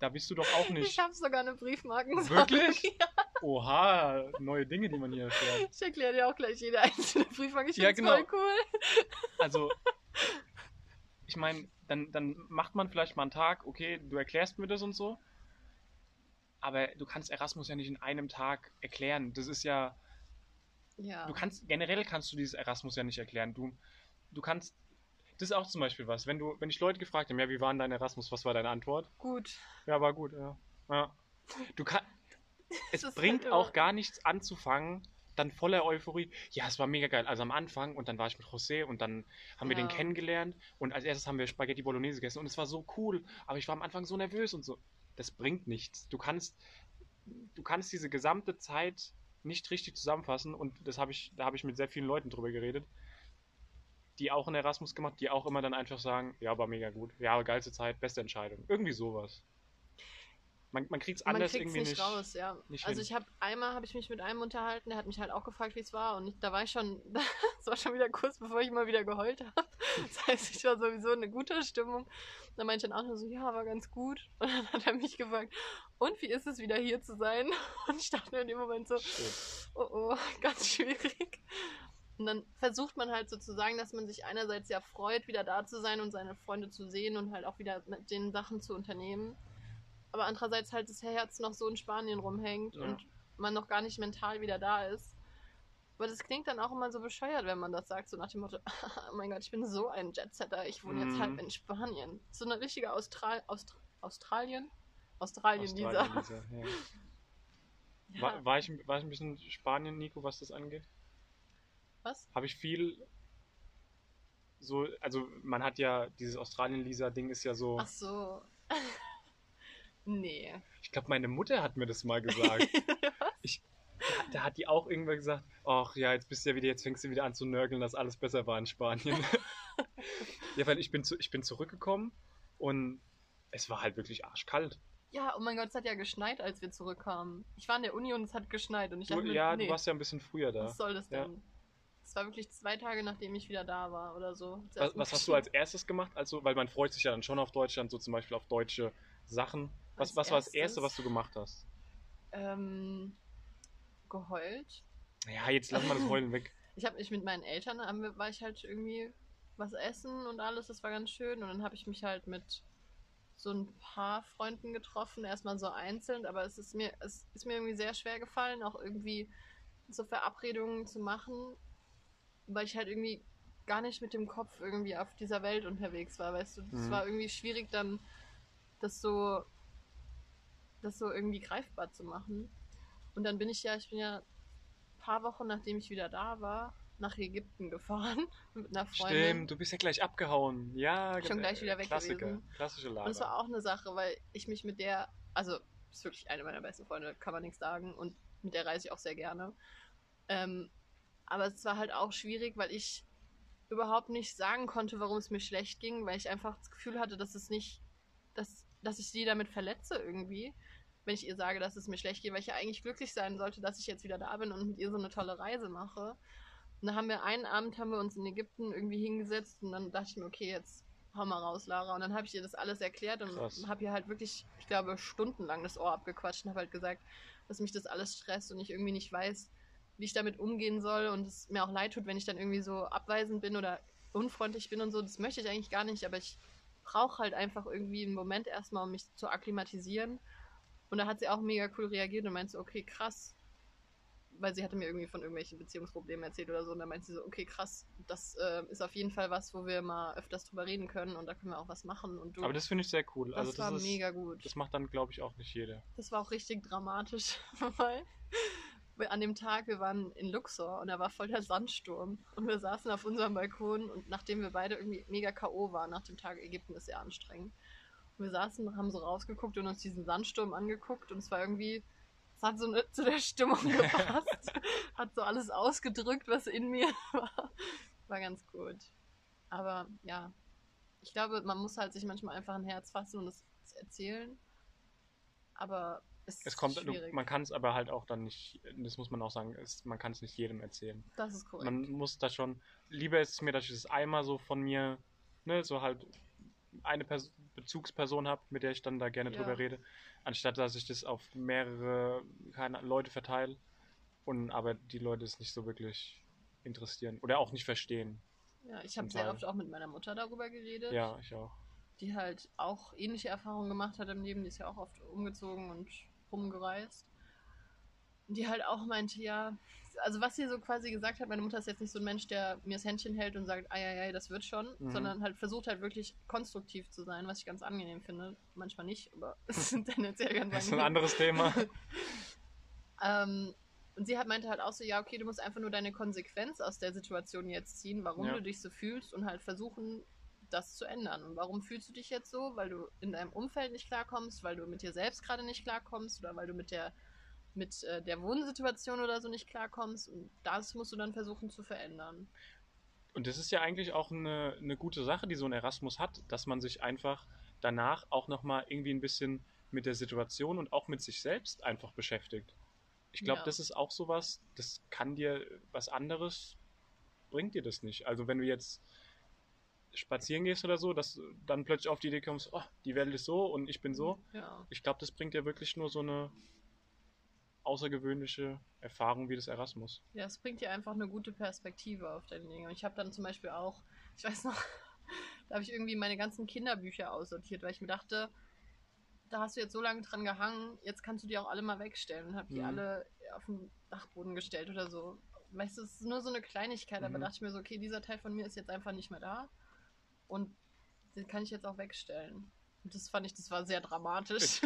Da bist du doch auch ich nicht. habe sogar eine Briefmarkensammlung. Wirklich? Oha, neue Dinge, die man hier erfährt. Ich erkläre dir auch gleich jede einzelne Briefmarke. Ich Ja, genau. voll cool. Also, ich meine, dann, dann macht man vielleicht mal einen Tag, okay, du erklärst mir das und so. aber du kannst Erasmus ja nicht in einem Tag erklären. Das ist ja, Ja. du kannst, generell kannst du dieses Erasmus ja nicht erklären. Du, du kannst, das ist auch zum Beispiel was, wenn du, wenn ich Leute gefragt habe, ja, wie war denn dein Erasmus, was war deine Antwort? Gut. Ja, war gut, ja. ja. Du kannst, es bringt halt auch gar nichts anzufangen, dann voller Euphorie. Ja, es war mega geil. Also am Anfang und dann war ich mit José und dann haben wir den Ja. kennengelernt und als erstes haben wir Spaghetti Bolognese gegessen und es war so cool, aber ich war am Anfang so nervös und so. Das bringt nichts. Du kannst, du kannst diese gesamte Zeit nicht richtig zusammenfassen und das habe ich, da habe ich mit sehr vielen Leuten drüber geredet, die auch einen Erasmus gemacht, die auch immer dann einfach sagen, ja, war mega gut, ja, geilste Zeit, beste Entscheidung. Irgendwie sowas. Man, man kriegt es Man anders kriegt's irgendwie nicht, nicht. raus, ja. nicht also hin. ich habe einmal habe ich mich mit einem unterhalten, der hat mich halt auch gefragt, wie es war und ich, da war ich schon, das war schon wieder kurz bevor ich mal wieder geheult habe. Das heißt, ich war sowieso in guten Stimmung. Da meinte ich dann auch nur so, ja, war ganz gut. Und dann hat er mich gefragt, und wie ist es wieder hier zu sein? Und ich dachte mir in dem Moment so, Shit. oh oh, ganz schwierig. Und dann versucht man halt so zu sagen, dass man sich einerseits ja freut, wieder da zu sein und seine Freunde zu sehen und halt auch wieder mit den Sachen zu unternehmen. Aber andererseits halt das Herz noch so in Spanien rumhängt Ja. und man noch gar nicht mental wieder da ist. Aber das klingt dann auch immer so bescheuert, wenn man das sagt, so nach dem Motto, oh mein Gott, ich bin so ein Jetsetter, ich wohne jetzt Mhm. halt in Spanien. So eine richtige Austral Aust Australien? Australien, Australien, Lisa. Lisa, ja. Ja, War, war, ich, war ich ein bisschen Spanien, Nico, was das angeht? was? Habe ich viel so, also man hat ja dieses Australien-Lisa-Ding ist ja so, Ach so. nee. ich glaube, meine Mutter hat mir das mal gesagt. ich, da, hat die auch irgendwann gesagt, ach ja, jetzt bist du ja wieder, jetzt fängst du wieder an zu nörgeln, dass alles besser war in Spanien. ja, weil ich bin, zu, ich bin zurückgekommen und es war halt wirklich arschkalt. Ja, oh mein Gott, es hat ja geschneit, als wir zurückkamen. Ich war in der Uni und es hat geschneit und ich dachte mir, ja, nee, du warst ja ein bisschen früher da. was soll das Ja. denn? Es war wirklich zwei Tage, nachdem ich wieder da war oder so. Was, was hast du als erstes gemacht? Also, weil man freut sich ja dann schon auf Deutschland, so zum Beispiel auf deutsche Sachen. Was, was war das? Erste, was du gemacht hast? ähm, geheult. Ja, jetzt lass mal das Heulen weg. Ich habe mich mit meinen Eltern, war ich halt irgendwie was essen und alles, das war ganz schön. Und dann habe ich mich halt mit so ein paar Freunden getroffen, erstmal so einzeln, aber es ist mir, es ist mir irgendwie sehr schwer gefallen, auch irgendwie so Verabredungen zu machen, weil ich halt irgendwie gar nicht mit dem Kopf irgendwie auf dieser Welt unterwegs war, weißt du, es Mhm. war irgendwie schwierig dann das so das so irgendwie greifbar zu machen. Und dann bin ich ja, ich bin ja ein paar Wochen nachdem ich wieder da war, nach Ägypten gefahren mit einer Freundin. Stimmt, du bist ja gleich abgehauen. Ja, Schon ge- gleich wieder weg Klassiker, gewesen. klassische Und das war auch eine Sache, weil ich mich mit der, also ist wirklich eine meiner besten Freunde, kann man nichts sagen. Und mit der reise ich auch sehr gerne. Ähm, aber es war halt auch schwierig, weil ich überhaupt nicht sagen konnte, warum es mir schlecht ging, weil ich einfach das Gefühl hatte, dass es nicht, dass, dass ich sie damit verletze irgendwie, wenn ich ihr sage, dass es mir schlecht geht, weil ich ja eigentlich glücklich sein sollte, dass ich jetzt wieder da bin und mit ihr so eine tolle Reise mache. Und da haben wir einen Abend haben wir uns in Ägypten irgendwie hingesetzt und dann dachte ich mir, okay, jetzt hau mal raus, Lara. Und dann habe ich ihr das alles erklärt und habe ihr halt wirklich, ich glaube, stundenlang das Ohr abgequatscht und habe halt gesagt, dass mich das alles stresst und ich irgendwie nicht weiß, wie ich damit umgehen soll und es mir auch leid tut, wenn ich dann irgendwie so abweisend bin oder unfreundlich bin und so. Das möchte ich eigentlich gar nicht, aber ich brauche halt einfach irgendwie einen Moment erstmal, um mich zu akklimatisieren. Und da hat sie auch mega cool reagiert und meinte so, okay, krass. Weil sie hatte mir irgendwie von irgendwelchen Beziehungsproblemen erzählt oder so. Und dann meinte sie so, okay, krass, das äh, ist auf jeden Fall was, wo wir mal öfters drüber reden können und da können wir auch was machen. Und du, Aber das finde ich sehr cool. das also das war ist, mega gut. Das macht dann, glaube ich, auch nicht jeder. Das war auch richtig dramatisch, weil an dem Tag, wir waren in Luxor und da war voll der Sandsturm. Und wir saßen auf unserem Balkon und nachdem wir beide irgendwie mega K.O. waren, nach dem Tag Ägypten ist sehr anstrengend. Wir saßen, haben so rausgeguckt und uns diesen Sandsturm angeguckt und es war irgendwie, es hat so ne, zu der Stimmung gepasst. hat so alles ausgedrückt, was in mir war. War ganz gut. Aber ja, ich glaube, man muss halt sich manchmal einfach ein Herz fassen und es erzählen. Aber es, Es kommt, ist du, man kann es aber halt auch dann nicht, das muss man auch sagen, es, man kann es nicht jedem erzählen. das ist korrekt. Man muss da schon, lieber ist es mir, dass ich das einmal so von mir, ne, so halt eine Pers Bezugsperson habe, mit der ich dann da gerne Ja. drüber rede, anstatt dass ich das auf mehrere keine, Leute verteile und aber die Leute es nicht so wirklich interessieren oder auch nicht verstehen. ja, ich habe sehr oft auch mit meiner Mutter darüber geredet, Ja, ich auch. die halt auch ähnliche Erfahrungen gemacht hat im Leben. Die ist ja auch oft umgezogen und rumgereist. Und die halt auch meinte, ja, also was sie so quasi gesagt hat, meine Mutter ist jetzt nicht so ein Mensch, der mir das Händchen hält und sagt, ei, ei, ei, das wird schon, Mhm. sondern halt versucht halt wirklich konstruktiv zu sein, was ich ganz angenehm finde. Manchmal nicht, aber es sind tendenziell ganz Das ist ein angenehm. anderes Thema. Ähm, und sie hat meinte halt auch so, ja, okay, du musst einfach nur deine Konsequenz aus der Situation jetzt ziehen, warum Ja. du dich so fühlst und halt versuchen, das zu ändern. Und warum fühlst du dich jetzt so? Weil du in deinem Umfeld nicht klarkommst, weil du mit dir selbst gerade nicht klarkommst oder weil du mit der mit äh, der Wohnsituation oder so nicht klarkommst. Und das musst du dann versuchen zu verändern. Und das ist ja eigentlich auch eine, eine gute Sache, die so ein Erasmus hat, dass man sich einfach danach auch nochmal irgendwie ein bisschen mit der Situation und auch mit sich selbst einfach beschäftigt. Ich glaube, Ja. das ist auch sowas, das kann dir was anderes, bringt dir das nicht. Also wenn du jetzt spazieren gehst oder so, dass du dann plötzlich auf die Idee kommst, oh, die Welt ist so und ich bin so. Ja. Ich glaube, das bringt dir wirklich nur so eine außergewöhnliche Erfahrung wie das Erasmus. Ja, es bringt dir einfach eine gute Perspektive auf deine Dinge. Und ich habe dann zum Beispiel auch, ich weiß noch, da habe ich irgendwie meine ganzen Kinderbücher aussortiert, weil ich mir dachte, da hast du jetzt so lange dran gehangen, jetzt kannst du die auch alle mal wegstellen und habe die Mhm. alle auf den Dachboden gestellt oder so. Weißt du, es ist nur so eine Kleinigkeit, aber Mhm. dachte ich mir so, okay, dieser Teil von mir ist jetzt einfach nicht mehr da und den kann ich jetzt auch wegstellen. Und das fand ich, das war sehr dramatisch.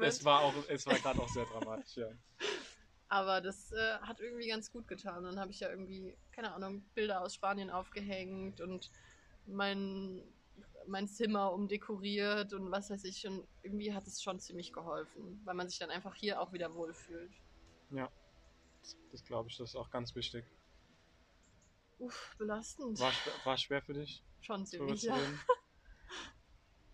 es war auch, es war gerade auch sehr dramatisch, ja. Aber das äh, hat irgendwie ganz gut getan. Dann habe ich ja irgendwie, keine Ahnung, Bilder aus Spanien aufgehängt und mein, mein Zimmer umdekoriert und was weiß ich. Und irgendwie hat es schon ziemlich geholfen, weil man sich dann einfach hier auch wieder wohlfühlt. Ja, das, das glaube ich, das ist auch ganz wichtig. Uff, belastend. War, schwer- war schwer für dich, schon ziemlich, ja. reden?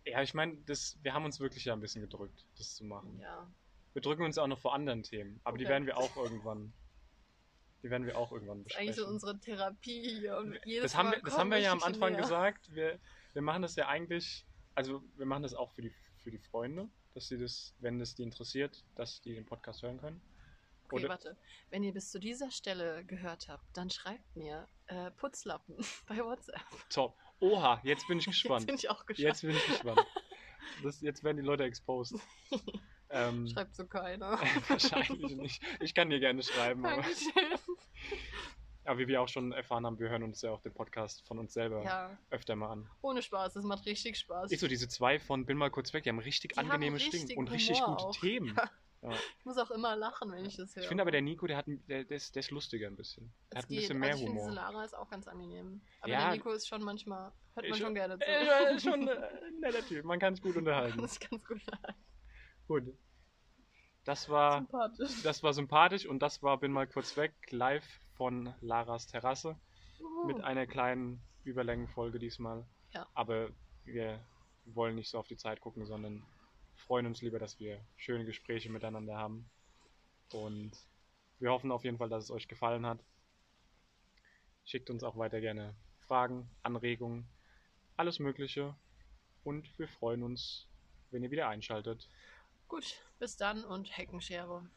Ja, ich meine, wir haben uns wirklich ja ein bisschen gedrückt, das zu machen. Ja, Wir drücken uns auch noch vor anderen Themen, aber die Okay. werden wir auch irgendwann, die werden wir auch irgendwann das ist eigentlich so besprechen. unsere Therapie hier. Und jedes Das haben, Mal wir, das haben wir ja am Anfang näher. gesagt. Wir, wir machen das ja eigentlich, also wir machen das auch für die, für die Freunde, dass sie das, wenn es die interessiert, dass die den Podcast hören können. Okay, Oder- warte. Wenn ihr bis zu dieser Stelle gehört habt, dann schreibt mir äh, Putzlappen bei WhatsApp. Top. Oha, jetzt bin ich Jetzt gespannt. bin ich auch gespannt. Jetzt bin ich gespannt. Das, jetzt werden die Leute exposed. Ähm, Schreibt so keiner. wahrscheinlich nicht. Ich kann dir gerne schreiben, aber, Dankeschön. aber wie wir auch schon erfahren haben, wir hören uns ja auch den Podcast von uns selber Ja, öfter mal an. ohne Spaß, das macht richtig Spaß. Ist so, diese zwei von Bin mal kurz weg, die haben richtig Die haben angenehme richtigen Stimmen und richtig gute auch. Themen. Ja. Ich muss auch immer lachen, wenn ich das höre. Ich finde aber, der Nico, der, hat, ein- der, der, ist, der ist lustiger ein bisschen. Der Es hat ein bisschen geht. mehr also ich finde, Humor. diese Lara ist auch ganz angenehm. Aber Ja. der Nico ist schon manchmal, hört man schon gerne zu. Äh, schon ein netter Typ, man kann sich gut Man unterhalten. kann sich ganz gut leiden. Gut. Das war, Sympathisch. das war sympathisch und das war Bin mal kurz weg, live von Laras Terrasse. mit einer kleinen Überlängenfolge diesmal. Ja. Aber wir wollen nicht so auf die Zeit gucken, sondern freuen uns lieber, dass wir schöne Gespräche miteinander haben. Und wir hoffen auf jeden Fall, dass es euch gefallen hat. Schickt uns auch weiter gerne Fragen, Anregungen, alles Mögliche. Und wir freuen uns, wenn ihr wieder einschaltet. Gut, bis dann und Heckenschere.